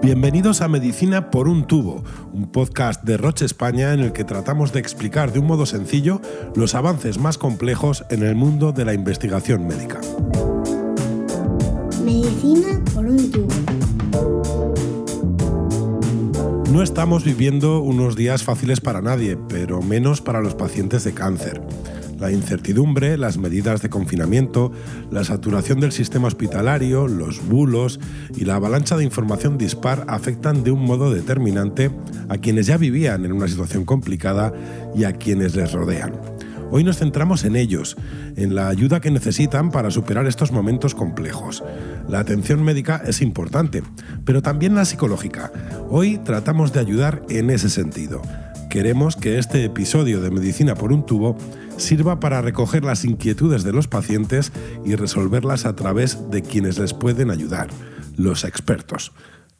Bienvenidos a Medicina por un tubo, un podcast de Roche España en el que tratamos de explicar de un modo sencillo los avances más complejos en el mundo de la investigación médica. Medicina por un tubo. No estamos viviendo unos días fáciles para nadie, pero menos para los pacientes de cáncer. La incertidumbre, las medidas de confinamiento, la saturación del sistema hospitalario, los bulos y la avalancha de información dispar afectan de un modo determinante a quienes ya vivían en una situación complicada y a quienes les rodean. Hoy nos centramos en ellos, en la ayuda que necesitan para superar estos momentos complejos. La atención médica es importante, pero también la psicológica. Hoy tratamos de ayudar en ese sentido. Queremos que este episodio de Medicina por un tubo sirva para recoger las inquietudes de los pacientes y resolverlas a través de quienes les pueden ayudar, los expertos.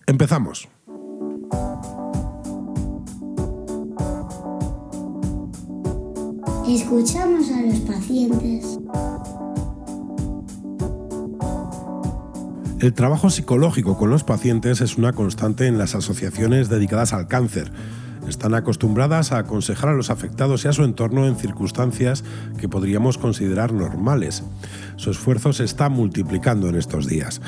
Empezamos. Escuchamos a los pacientes. El trabajo psicológico con los pacientes es una constante en las asociaciones dedicadas al cáncer están acostumbradas a aconsejar a los afectados y a su entorno en circunstancias que podríamos considerar normales. Su esfuerzo se está multiplicando en estos días.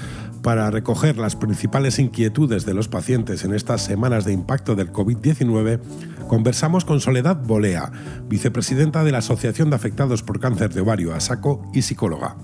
Para recoger las principales inquietudes de los pacientes en estas semanas de impacto del COVID-19, conversamos con Soledad Bolea, vicepresidenta de la Asociación de Afectados por Cáncer de Ovario, ASACO, y psicóloga.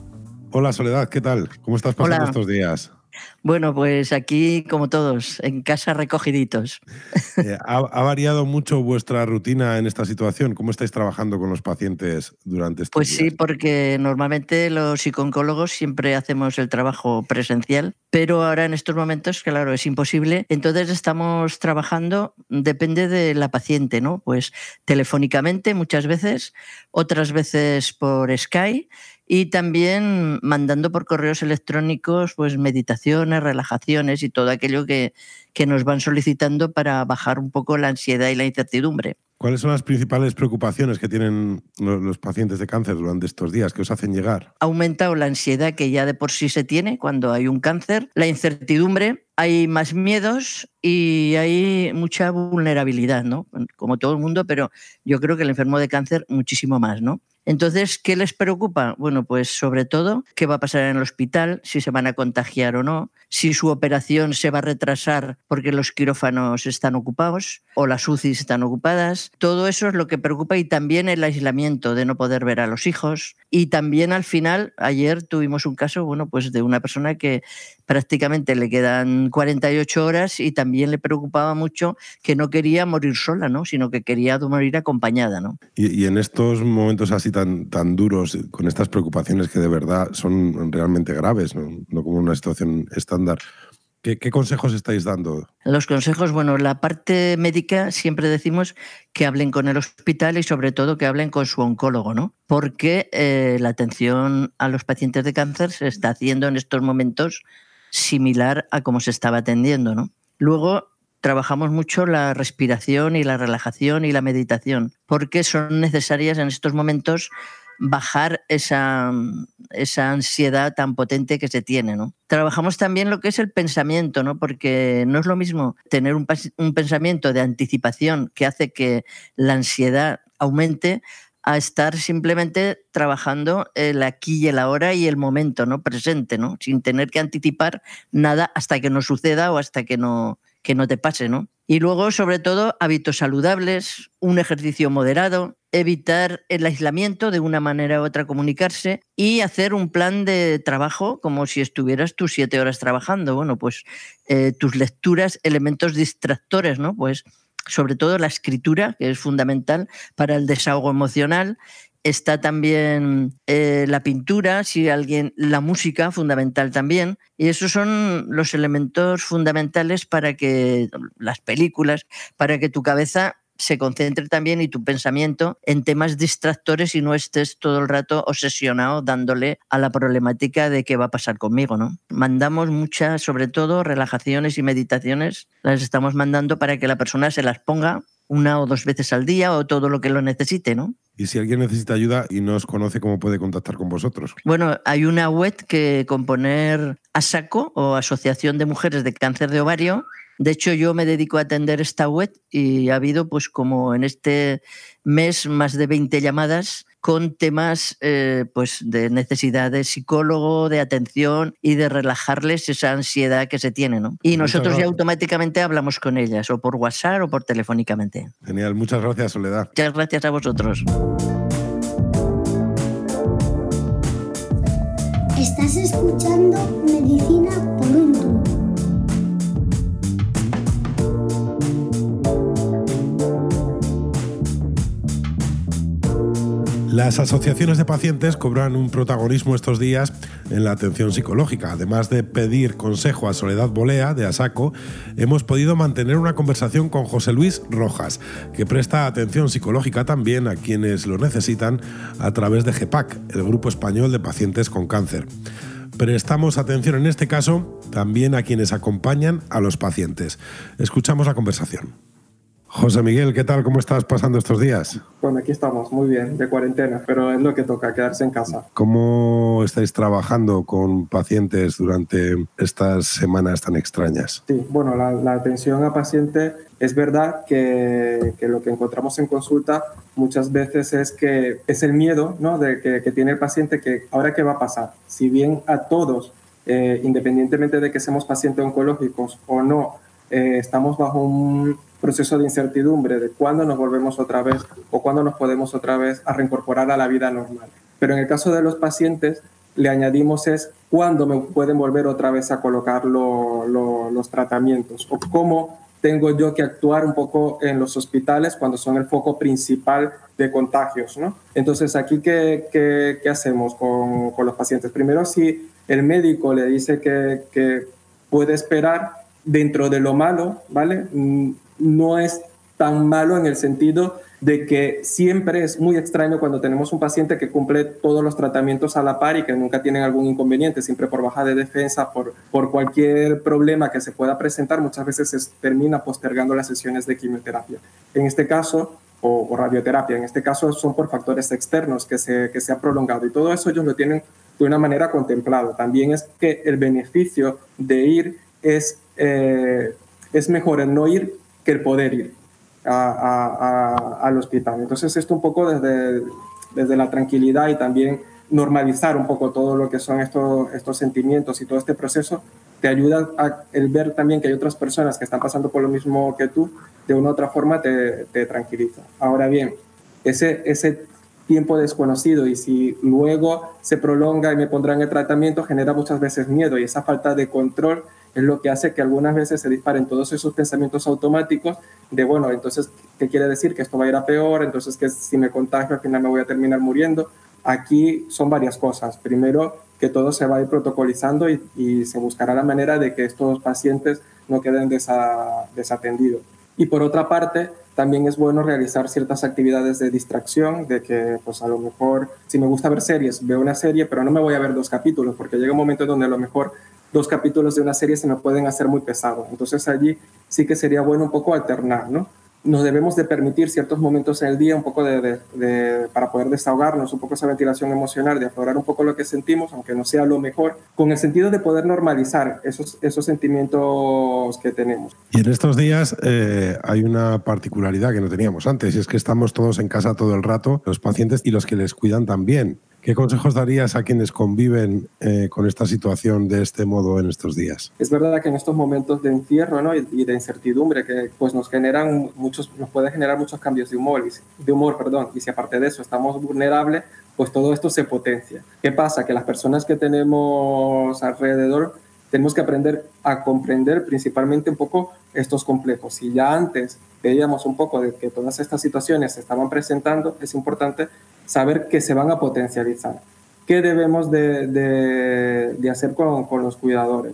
Hola Soledad, ¿qué tal? ¿Cómo estás pasando estos días? Bueno, pues aquí, como todos, en casa recogiditos. Eh, ¿ha, variado mucho vuestra rutina en esta situación? ¿Cómo estáis trabajando con los pacientes durante este Pues sí, porque normalmente los psicólogos siempre hacemos el trabajo presencial, pero ahora en estos momentos, claro, es imposible. Entonces estamos trabajando, depende de la paciente, ¿no? Pues telefónicamente muchas veces, otras veces por Skype y también mandando por correos electrónicos pues meditaciones, relajaciones y todo aquello que, que nos van solicitando para bajar un poco la ansiedad y la incertidumbre. ¿Cuáles son las principales preocupaciones que tienen los pacientes de cáncer durante estos días que os hacen llegar? Ha aumentado la ansiedad que ya de por sí se tiene cuando hay un cáncer, la incertidumbre, hay más miedos y hay mucha vulnerabilidad, ¿no? Como todo el mundo, pero yo creo que el enfermo de cáncer muchísimo más, ¿no? Entonces, ¿qué les preocupa? Bueno, pues sobre todo qué va a pasar en el hospital, si se van a contagiar o no, si su operación se va a retrasar porque los quirófanos están ocupados o las UCIs están ocupadas. Todo eso es lo que preocupa y también el aislamiento de no poder ver a los hijos. Y también al final, ayer tuvimos un caso, bueno, pues de una persona que prácticamente le quedan 48 horas y también le preocupaba mucho que no quería morir sola, ¿no? Sino que quería morir acompañada, ¿no? Y en estos momentos así tan, duros, con estas preocupaciones que de verdad son realmente graves, no, como una situación estándar. ¿Qué, ¿Qué, consejos estáis dando? Los consejos, bueno, la parte médica siempre decimos que hablen con el hospital y sobre todo que hablen con su oncólogo, ¿no? Porque eh, la atención a los pacientes de cáncer se está haciendo en estos momentos similar a como se estaba atendiendo, ¿no? Luego trabajamos mucho la respiración y la relajación y la meditación, porque son necesarias en estos momentos bajar esa, esa ansiedad tan potente que se tiene. ¿no? Trabajamos también lo que es el pensamiento, ¿no? porque no es lo mismo tener un, pensamiento de anticipación que hace que la ansiedad aumente a estar simplemente trabajando el aquí y el ahora y el momento, ¿no? Presente, ¿no? Sin tener que anticipar nada hasta que no suceda o hasta que no, que no te pase, ¿no? Y luego, sobre todo, hábitos saludables, un ejercicio moderado, evitar el aislamiento de una manera u otra comunicarse y hacer un plan de trabajo como si estuvieras tus siete horas trabajando. Bueno, pues eh, tus lecturas, elementos distractores, ¿no? Pues sobre todo la escritura, que es fundamental para el desahogo emocional, está también eh, la pintura, si alguien, la música, fundamental también. Y esos son los elementos fundamentales para que las películas, para que tu cabeza se concentre también y tu pensamiento en temas distractores y no estés todo el rato obsesionado dándole a la problemática de qué va a pasar conmigo, ¿no? Mandamos muchas, sobre todo, relajaciones y meditaciones, las estamos mandando para que la persona se las ponga una o dos veces al día o todo lo que lo necesite, ¿no? Y si alguien necesita ayuda y no os conoce, ¿cómo puede contactar con vosotros? Bueno, hay una web que con poner ASACO o Asociación de Mujeres de Cáncer de Ovario De hecho, yo me dedico a atender esta web y ha habido, pues como en este mes, más de 20 llamadas con temas eh, pues de necesidad de psicólogo, de atención y de relajarles esa ansiedad que se tiene. ¿no? Y nosotros ya automáticamente hablamos con ellas, o por WhatsApp o por telefónicamente. Genial, muchas gracias, Soledad. Muchas gracias a vosotros. Estás escuchando Medicina por un Las asociaciones de pacientes cobran un protagonismo estos días en la atención psicológica. Además de pedir consejo a Soledad Bolea, de ASACO, hemos podido mantener una conversación con José Luis Rojas, que presta atención psicológica también a quienes lo necesitan a través de GEPAC, el Grupo Español de Pacientes con Cáncer. Prestamos atención en este caso también a quienes acompañan a los pacientes. Escuchamos la conversación. José Miguel, ¿qué tal? ¿Cómo estás pasando estos días? Bueno, aquí estamos, muy bien, de cuarentena, pero es lo que toca, quedarse en casa. ¿Cómo estáis trabajando con pacientes durante estas semanas tan extrañas? Sí, bueno, la, atención a paciente es verdad que, que, lo que encontramos en consulta muchas veces es que es el miedo ¿no? de que, que tiene el paciente que ahora qué va a pasar. Si bien a todos, eh, independientemente de que seamos pacientes oncológicos o no, eh, estamos bajo un proceso de incertidumbre de cuándo nos volvemos otra vez o cuándo nos podemos otra vez a reincorporar a la vida normal. Pero en el caso de los pacientes, le añadimos es cuándo me pueden volver otra vez a colocar los tratamientos o cómo tengo yo que actuar un poco en los hospitales cuando son el foco principal de contagios. ¿no? Entonces, aquí, ¿qué, qué, qué hacemos con, con, los pacientes? Primero, si el médico le dice que, que puede esperar dentro de lo malo, ¿vale? Mm, no es tan malo en el sentido de que siempre es muy extraño cuando tenemos un paciente que cumple todos los tratamientos a la par y que nunca tienen algún inconveniente, siempre por baja de defensa, por, por cualquier problema que se pueda presentar, muchas veces se termina postergando las sesiones de quimioterapia. En este caso, o, radioterapia, en este caso son por factores externos que se, que se ha prolongado y todo eso ellos lo tienen de una manera contemplado. También es que el beneficio de ir es, eh, es mejor el no ir que el poder ir al hospital. Entonces esto un poco desde, desde la tranquilidad y también normalizar un poco todo lo que son estos, estos sentimientos y todo este proceso, te ayuda a el ver también que hay otras personas que están pasando por lo mismo que tú, de una u otra forma te, te tranquiliza. Ahora bien, ese, ese tiempo desconocido y si luego se prolonga y me pondrán el tratamiento, genera muchas veces miedo y esa falta de control es lo que hace que algunas veces se disparen todos esos pensamientos automáticos de, bueno, entonces, ¿qué quiere decir? Que esto va a ir a peor, entonces que si me contagio al final me voy a terminar muriendo. Aquí son varias cosas. Primero, que todo se va a ir protocolizando y, se buscará la manera de que estos pacientes no queden desatendidos. Y por otra parte, también es bueno realizar ciertas actividades de distracción, de que pues a lo mejor si me gusta ver series, veo una serie, pero no me voy a ver dos capítulos, porque llega un momento donde a lo mejor dos capítulos de una serie se me pueden hacer muy pesados. Entonces allí sí que sería bueno un poco alternar, ¿no? Nos debemos de permitir ciertos momentos en el día un poco de, para poder desahogarnos, un poco esa ventilación emocional, de aflorar un poco lo que sentimos, aunque no sea lo mejor, con el sentido de poder normalizar esos, esos sentimientos que tenemos. Y en estos días eh, hay una particularidad que no teníamos antes, y es que estamos todos en casa todo el rato, los pacientes y los que les cuidan también. ¿Qué consejos darías a quienes conviven eh, con esta situación de este modo en estos días? Es verdad que en estos momentos de encierro ¿no? y, de incertidumbre que pues, nos generan muchos, nos puede generar muchos cambios de humor, de humor, perdón, y si aparte de eso estamos vulnerables, pues todo esto se potencia. ¿Qué pasa? Que las personas que tenemos alrededor tenemos que aprender a comprender principalmente un poco estos complejos. Si ya antes veíamos un poco de que todas estas situaciones se estaban presentando, es importante saber que se van a potencializar. ¿Qué debemos de, de, hacer con, con, los cuidadores?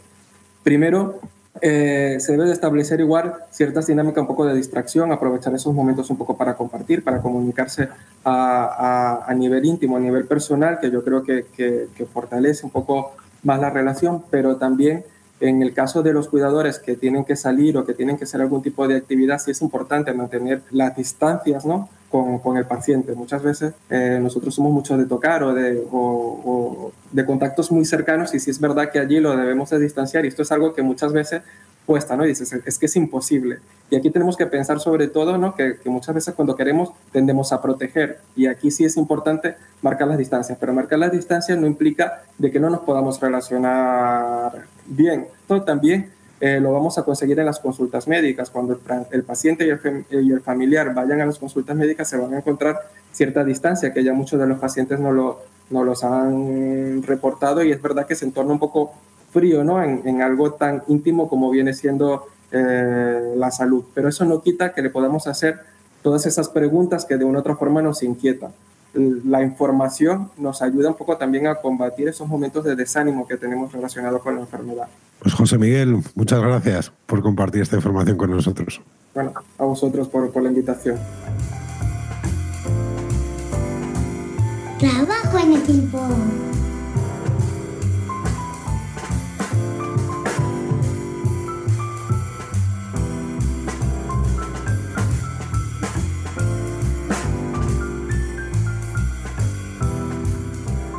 Primero, eh, se debe de establecer igual ciertas dinámicas un poco de distracción, aprovechar esos momentos un poco para compartir, para comunicarse a, a, a nivel íntimo, a nivel personal, que yo creo que, que fortalece un poco más la relación, pero también en el caso de los cuidadores que tienen que salir o que tienen que hacer algún tipo de actividad, sí es importante mantener las distancias ¿no? con, con el paciente. Muchas veces eh, nosotros somos muchos de tocar o de, o, de contactos muy cercanos y sí es verdad que allí lo debemos de distanciar y esto es algo que muchas veces puesta, ¿no? Y dices, es que es imposible. Y aquí tenemos que pensar sobre todo, ¿no? Que, que, muchas veces cuando queremos tendemos a proteger. Y aquí sí es importante marcar las distancias, pero marcar las distancias no implica de que no nos podamos relacionar bien. Esto también eh, lo vamos a conseguir en las consultas médicas. Cuando el, paciente y el, y el, familiar vayan a las consultas médicas se van a encontrar cierta distancia, que ya muchos de los pacientes no, lo, no los han reportado y es verdad que se entorna un poco frío, ¿no? En, en algo tan íntimo como viene siendo eh, la salud. Pero eso no quita que le podamos hacer todas esas preguntas que de una u otra forma nos inquietan. La información nos ayuda un poco también a combatir esos momentos de desánimo que tenemos relacionados con la enfermedad. Pues José Miguel, muchas gracias por compartir esta información con nosotros. Bueno, a vosotros por, por la invitación. Trabajo en equipo.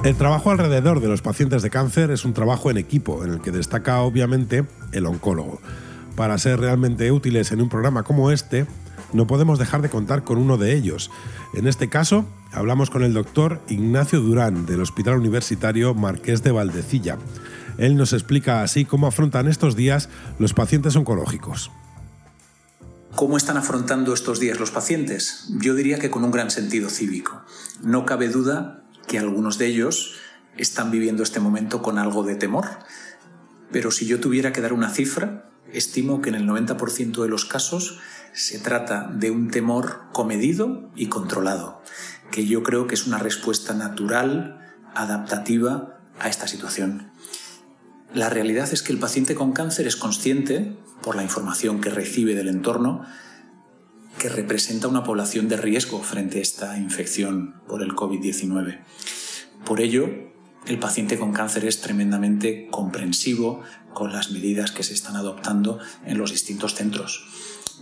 El trabajo alrededor de los pacientes de cáncer es un trabajo en equipo, en el que destaca obviamente el oncólogo. Para ser realmente útiles en un programa como este, no podemos dejar de contar con uno de ellos. En este caso, hablamos con el doctor Ignacio Durán del Hospital Universitario Marqués de Valdecilla. Él nos explica así cómo afrontan estos días los pacientes oncológicos. ¿Cómo están afrontando estos días los pacientes? Yo diría que con un gran sentido cívico. No cabe duda que algunos de ellos están viviendo este momento con algo de temor. Pero si yo tuviera que dar una cifra, estimo que en el 90% de los casos se trata de un temor comedido y controlado, que yo creo que es una respuesta natural, adaptativa a esta situación. La realidad es que el paciente con cáncer es consciente, por la información que recibe del entorno, que representa una población de riesgo frente a esta infección por el COVID-19. Por ello, el paciente con cáncer es tremendamente comprensivo con las medidas que se están adoptando en los distintos centros.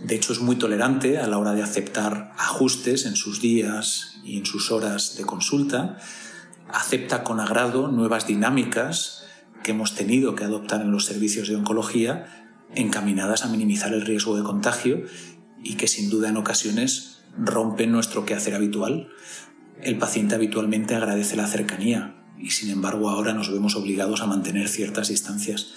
De hecho, es muy tolerante a la hora de aceptar ajustes en sus días y en sus horas de consulta. Acepta con agrado nuevas dinámicas que hemos tenido que adoptar en los servicios de oncología encaminadas a minimizar el riesgo de contagio y que sin duda en ocasiones rompen nuestro quehacer habitual. El paciente habitualmente agradece la cercanía y sin embargo ahora nos vemos obligados a mantener ciertas distancias.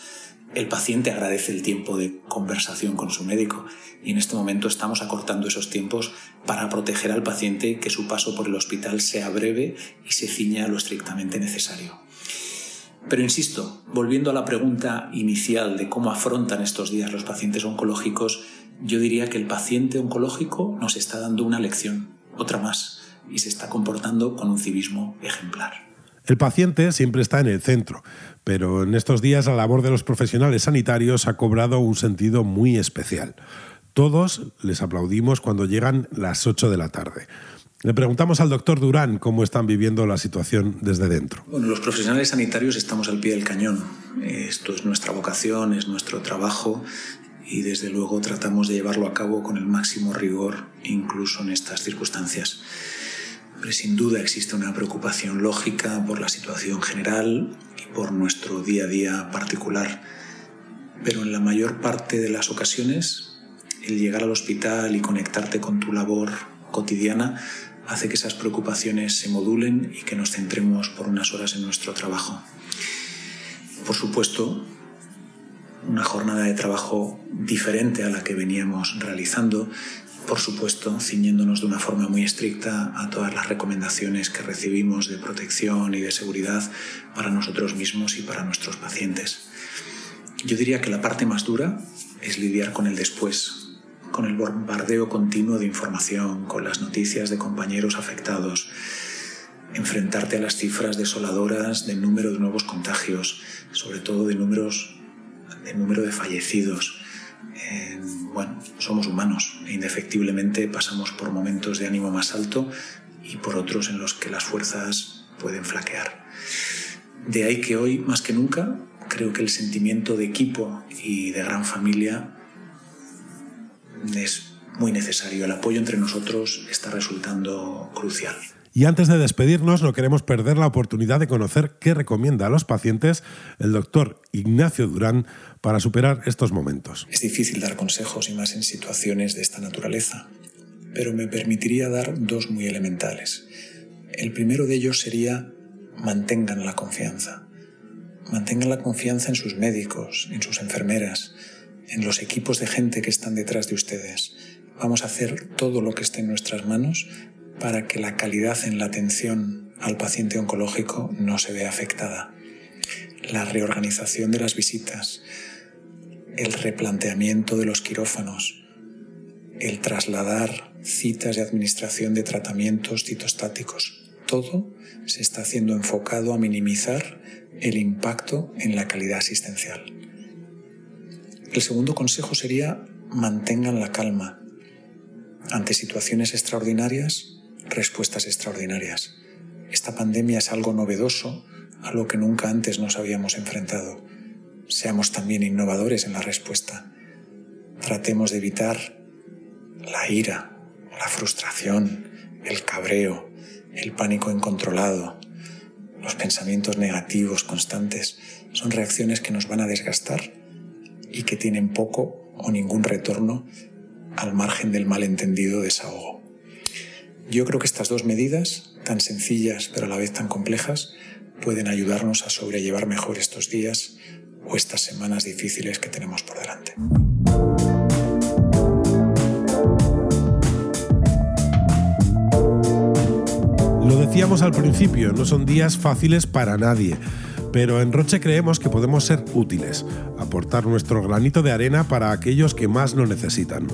El paciente agradece el tiempo de conversación con su médico y en este momento estamos acortando esos tiempos para proteger al paciente que su paso por el hospital sea breve y se ciña a lo estrictamente necesario. Pero insisto, volviendo a la pregunta inicial de cómo afrontan estos días los pacientes oncológicos, yo diría que el paciente oncológico nos está dando una lección, otra más, y se está comportando con un civismo ejemplar. El paciente siempre está en el centro, pero en estos días la labor de los profesionales sanitarios ha cobrado un sentido muy especial. Todos les aplaudimos cuando llegan las 8 de la tarde. Le preguntamos al doctor Durán cómo están viviendo la situación desde dentro. Bueno, los profesionales sanitarios estamos al pie del cañón. Esto es nuestra vocación, es nuestro trabajo y desde luego tratamos de llevarlo a cabo con el máximo rigor incluso en estas circunstancias. Pero sin duda existe una preocupación lógica por la situación general y por nuestro día a día particular. Pero en la mayor parte de las ocasiones, el llegar al hospital y conectarte con tu labor cotidiana hace que esas preocupaciones se modulen y que nos centremos por unas horas en nuestro trabajo. Por supuesto, una jornada de trabajo diferente a la que veníamos realizando, por supuesto, ciñéndonos de una forma muy estricta a todas las recomendaciones que recibimos de protección y de seguridad para nosotros mismos y para nuestros pacientes. Yo diría que la parte más dura es lidiar con el después, con el bombardeo continuo de información, con las noticias de compañeros afectados, enfrentarte a las cifras desoladoras del número de nuevos contagios, sobre todo de números el número de fallecidos. bueno, somos humanos e indefectiblemente pasamos por momentos de ánimo más alto y por otros en los que las fuerzas pueden flaquear. De ahí que hoy, más que nunca, creo que el sentimiento de equipo y de gran familia es muy necesario. El apoyo entre nosotros está resultando crucial. Y antes de despedirnos, no queremos perder la oportunidad de conocer qué recomienda a los pacientes el doctor Ignacio Durán para superar estos momentos. Es difícil dar consejos y más en situaciones de esta naturaleza, pero me permitiría dar dos muy elementales. El primero de ellos sería mantengan la confianza. Mantengan la confianza en sus médicos, en sus enfermeras, en los equipos de gente que están detrás de ustedes. Vamos a hacer todo lo que esté en nuestras manos para que la calidad en la atención al paciente oncológico no se vea afectada. La reorganización de las visitas, el replanteamiento de los quirófanos, el trasladar citas de administración de tratamientos citostáticos, todo se está haciendo enfocado a minimizar el impacto en la calidad asistencial. El segundo consejo sería mantengan la calma. Ante situaciones extraordinarias, respuestas extraordinarias. Esta pandemia es algo novedoso, a lo que nunca antes nos habíamos enfrentado. Seamos también innovadores en la respuesta. Tratemos de evitar la ira, la frustración, el cabreo, el pánico incontrolado, los pensamientos negativos constantes. Son reacciones que nos van a desgastar y que tienen poco o ningún retorno al margen del malentendido desahogo. Yo creo que estas dos medidas, tan sencillas pero a la vez tan complejas, pueden ayudarnos a sobrellevar mejor estos días o estas semanas difíciles que tenemos por delante. Lo decíamos al principio, no son días fáciles para nadie, pero en Roche creemos que podemos ser útiles, aportar nuestro granito de arena para aquellos que más lo necesitan.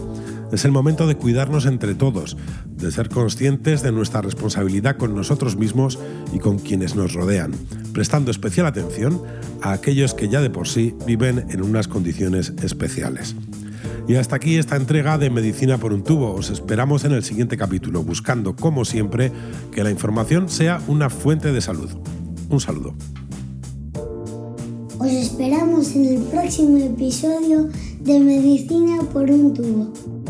Es el momento de cuidarnos entre todos, de ser conscientes de nuestra responsabilidad con nosotros mismos y con quienes nos rodean, prestando especial atención a aquellos que ya de por sí viven en unas condiciones especiales. Y hasta aquí esta entrega de Medicina por un tubo. Os esperamos en el siguiente capítulo, buscando, como siempre, que la información sea una fuente de salud. Un saludo. Os esperamos en el próximo episodio de Medicina por un tubo.